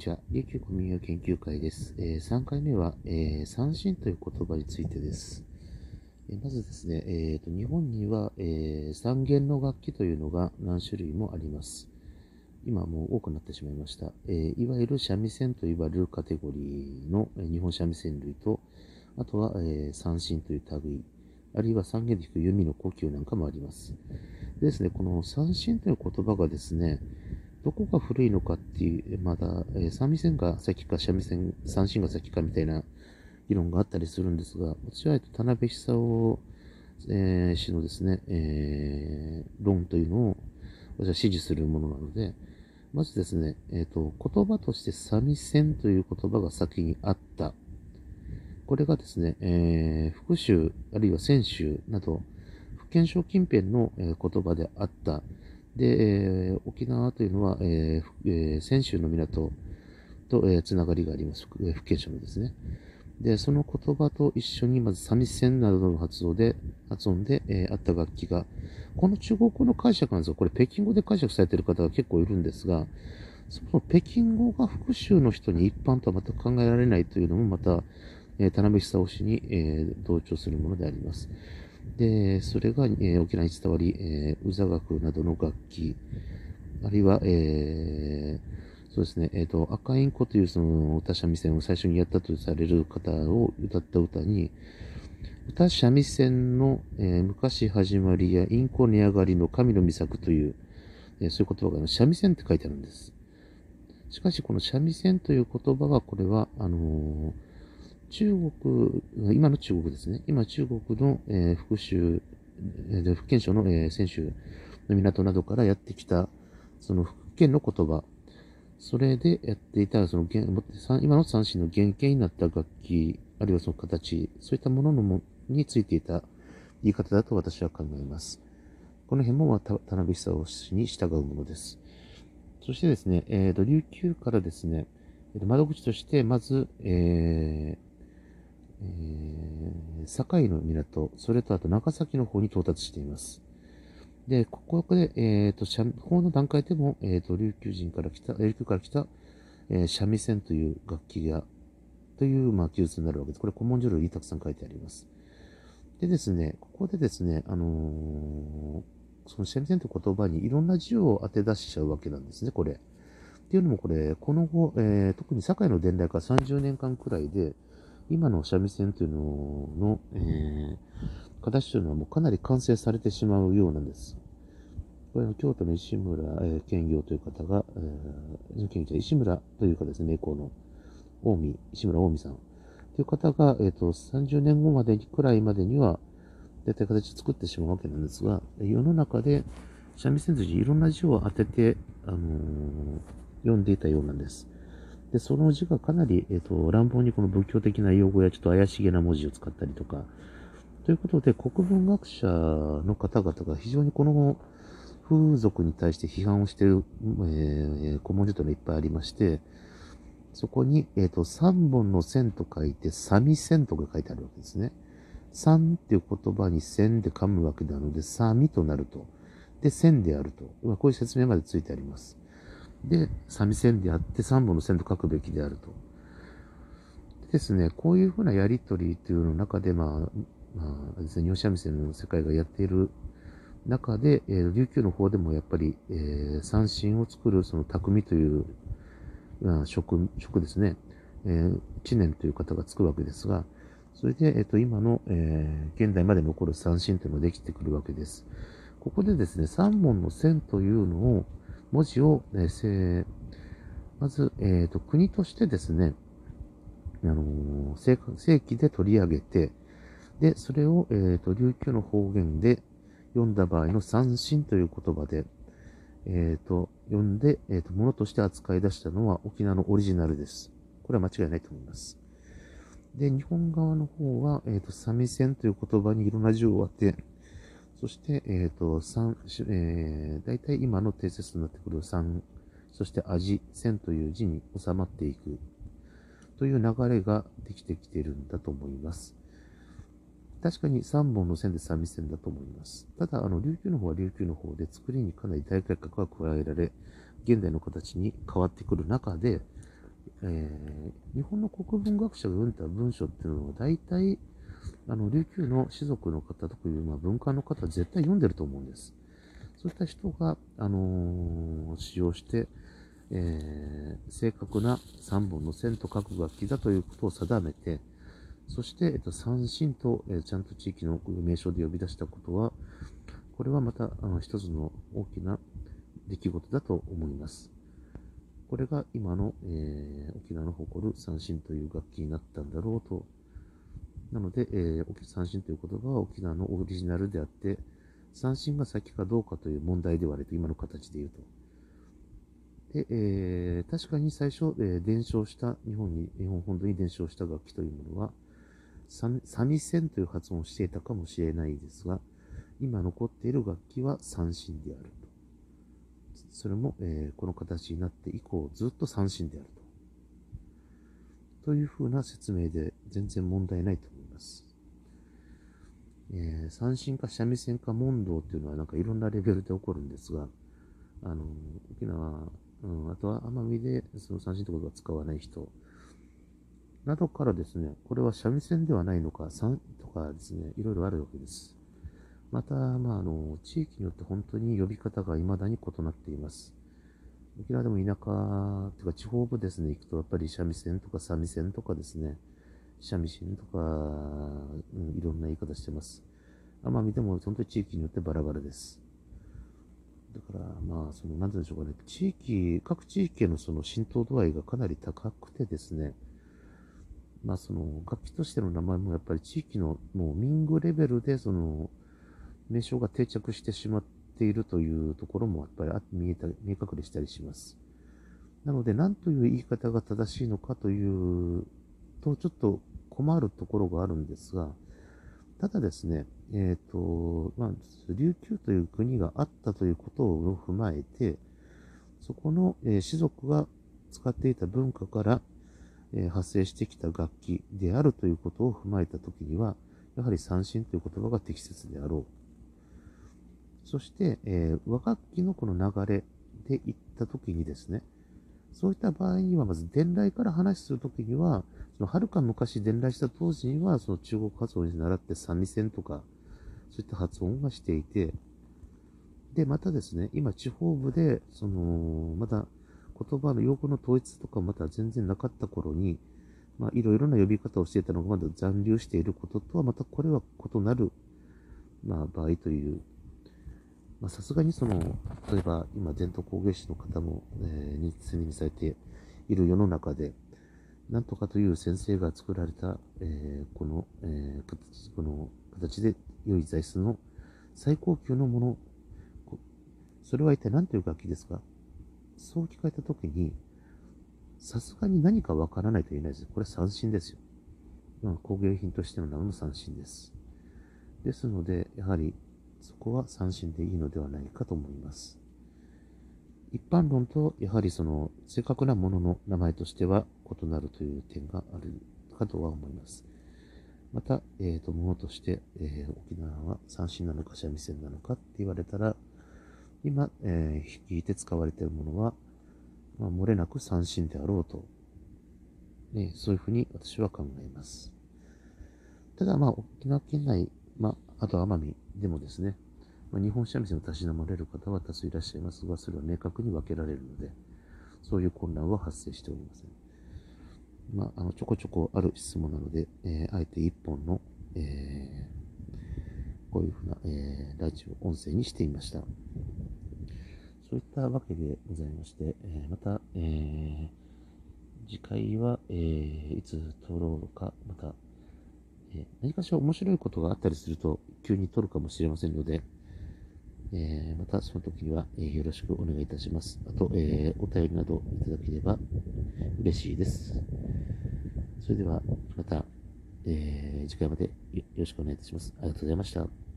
にちは。琉球古民謡研究会です。えー、3回目は、えー、三振という言葉についてです。えー、まずですね、えーと、日本には、えー、三弦の楽器というのが何種類もあります。今もう多くなってしまいました。えいわゆる三味線と言われるカテゴリーの、え日本三味線類と、あとは、え三振という類、あるいは三弦で弾く弓の呼吸なんかもあります。でですね、この三振という言葉がですね、どこが古いのかっていう、まだ、えー、三味線が先か三味線、三振が先かみたいな議論があったりするんですが、私は田辺久夫、えー、氏のですね、えー、論というのを私は支持するものなので、まずですね、えっ、と、言葉として三味線という言葉が先にあった。これがですね、えー、福州、あるいは泉州など、福建省近辺の、言葉であった。で、えー、沖縄というのは、えー、泉州の港と、えー、つながりがあります。福建省のですね。で、その言葉と一緒に、まず、三味線などの発音で、発音で、えー、あった楽器が、この中国語の解釈なんですよ。これ、北京語で解釈されている方が結構いるんですが、その北京語が福州の人に一般とは全く考えられないというのも、また、えー、田辺久夫氏に、えー、同調するものであります。で、それが、えー、沖縄に伝わり、えー、宇座楽などの楽器、あるいは、えー、そうですね、えっ、ー、と、赤インコというその歌三味線を最初にやったとされる方を歌った歌に、歌三味線の、えー、昔始まりやインコ値上がりの神の御作という、えー、そういう言葉が三味線って書いてあるんです。しかし、この三味線という言葉は、これは、あのー中国、今の中国ですね。今中国の、えー、福州、えー、福建省の、えー、泉州の港などからやってきた、その福建の言葉、それでやっていた、その今の三振の原型になった楽器、あるいはその形、そういったもののもについていた言い方だと私は考えます。この辺も、まあ、田辺久夫氏に従うものです。そしてですね、えーと、琉球からですね、窓口として、まず、えーえー、堺の港、それとあと長崎の方に到達しています。で、ここで、えっ、ー、と、法の段階でも、えっ、ー、と、琉球人から来た、琉球から来た、えー、三味線という楽器が、という、まあ、記述になるわけです。これ、古文書類にたくさん書いてあります。でですね、ここでですね、あのー、その三味線という言葉にいろんな字を当て出しちゃうわけなんですね、これ。っていうのもこれ、この後、えー、特に堺の伝来から30年間くらいで、今の三味線というのの、えー、形というのはもうかなり完成されてしまうようなんです。これは京都の石村、えー、兼業という方が、えー、石村というかですね、名工の近江、石村近江さんという方が、えっ、ー、と、30年後までくらいまでには、大体形を作ってしまうわけなんですが、世の中で三味線筋いろんな字を当てて、あのー、読んでいたようなんです。で、その字がかなり、えっ、ー、と、乱暴にこの仏教的な用語やちょっと怪しげな文字を使ったりとか、ということで、国文学者の方々が非常にこの風俗に対して批判をしている、えー、古文書というのがいっぱいありまして、そこに、えっ、ー、と、三本の線と書いて、三味線とか書いてあるわけですね。三っていう言葉に線で噛むわけなので、三味となると。で、線であると。こういう説明までついてあります。で、三味線であって三本の線と書くべきであると。ですね、こういうふうなやりとりというの中で、まあ、まあですね、日本三味線の世界がやっている中で、えー、琉球の方でもやっぱり、えー、三振を作るその匠という、まあ、職、職ですね、えー、知念という方がつくわけですが、それで、えっ、と、今の、えー、現代まで残る三振というのができてくるわけです。ここでですね、三本の線というのを、文字を、えー、まず、えーと、国としてですね、あの、正規で取り上げて、で、それを、えーと、琉球の方言で読んだ場合の三振という言葉で、えーと、読んで、えーと、ものとして扱い出したのは沖縄のオリジナルです。これは間違いないと思います。で、日本側の方は、えっ、ー、と、三味線という言葉にいろんな字を当て、そして、えっ、ー、と、三、えー、大体今の定説になってくる三、そして味、線という字に収まっていくという流れができてきているんだと思います。確かに3本の線で三味線だと思います。ただ、あの、琉球の方は琉球の方で作りにかなり大改革が加えられ、現代の形に変わってくる中で、えー、日本の国文学者が読んだ文章っていうのは大体、あの、琉球の士族の方とかいう、まあ、文化の方は絶対読んでると思うんです。そういった人が、あのー、使用して、えー、正確な3本の線と各楽器だということを定めて、そして、えっと、三振と、えー、ちゃんと地域の名称で呼び出したことは、これはまたあの一つの大きな出来事だと思います。これが今の、えー、沖縄の誇る三振という楽器になったんだろうと。なので、えー、三振という言葉は沖縄のオリジナルであって、三振が先かどうかという問題ではないと、今の形で言うと。で、えー、確かに最初、えー、伝承した、日本に、日本本土に伝承した楽器というものは、三味線という発音をしていたかもしれないですが、今残っている楽器は三振であると。それも、えー、この形になって以降ずっと三振であると。というふうな説明で全然問題ないと思います。えー、三振か三味線か問答っていうのはなんかいろんなレベルで起こるんですが、あの、沖縄、うん、あとは奄美でその三振ってことは使わない人、などからですね、これは三味線ではないのか、三とかですね、いろいろあるわけです。また、まあ、あの、地域によって本当に呼び方が未だに異なっています。沖縄でも田舎、というか地方部ですね、行くとやっぱり三味線とか三味線とかですね、三味線とか、うん、いろんな言い方してます。奄美でも本当に地域によってバラバラです。だから、まあ、その、なんて言うんでしょうかね、地域、各地域へのその浸透度合いがかなり高くてですね、まあ、その、楽器としての名前もやっぱり地域のもう民具レベルで、その、名称が定着してしまっているというところもやっぱり見えた見え隠れしたりします。なので、何という言い方が正しいのかというと、ちょっと困るところがあるんですが、ただですね、えっ、ー、と、まあ、琉球という国があったということを踏まえて、そこの、えー、士族が使っていた文化から、えー、発生してきた楽器であるということを踏まえたときには、やはり三振という言葉が適切であろう。そして、えー、和楽器のこの流れで行ったときにですね、そういった場合には、まず伝来から話するときには、その遥か昔伝来した当時には、その中国発音に習って三味線とか、そういった発音がしていて、で、またですね、今地方部で、その、また言葉の用語の統一とかまた全然なかった頃に、まあ、いろいろな呼び方をしていたのがまだ残留していることとは、またこれは異なる、まあ、場合という。まあさすがにその、例えば今伝統工芸士の方も、えー、に罪にされている世の中で、なんとかという先生が作られた、えー、この、えー、この形で良い材質の最高級のもの、それは一体何という楽器ですか？そう聞かれたときに、さすがに何かわからないと言えないです。これ三振ですよ。まあ、工芸品としての名の三振です。ですので、やはりそこは三振でいいのではないかと思います。一般論と、やはりその正確なものの名前としては異なるという点があるかとは思います。また、えっ、ー、と、ものとして、えー、沖縄は三振なのか三味線なのかって言われたら、今、えー、弾いて使われているものは、まあ、漏れなく三振であろうと、ね、そういうふうに私は考えます。ただ、まあ、沖縄県内、まあ、あと奄美でもですね、まあ、日本三味線をたしなまれる方は多数いらっしゃいますが、それは明確に分けられるので、そういう混乱は発生しておりません。まあ、あの、ちょこちょこある質問なので、えー、あえて一本の、えー、こういうふうな、えー、ラジオ音声にしてみました。そういったわけでございまして、えまた、え次回は、えいつ撮ろうか、また、え何かしら面白いことがあったりすると、急に撮るかもしれませんので、えー、またその時は、えー、よろしくお願いいたします。あと、えー、お便りなどいただければ嬉しいです。それでは、また、え次回までよろしくお願いいたします。ありがとうございました。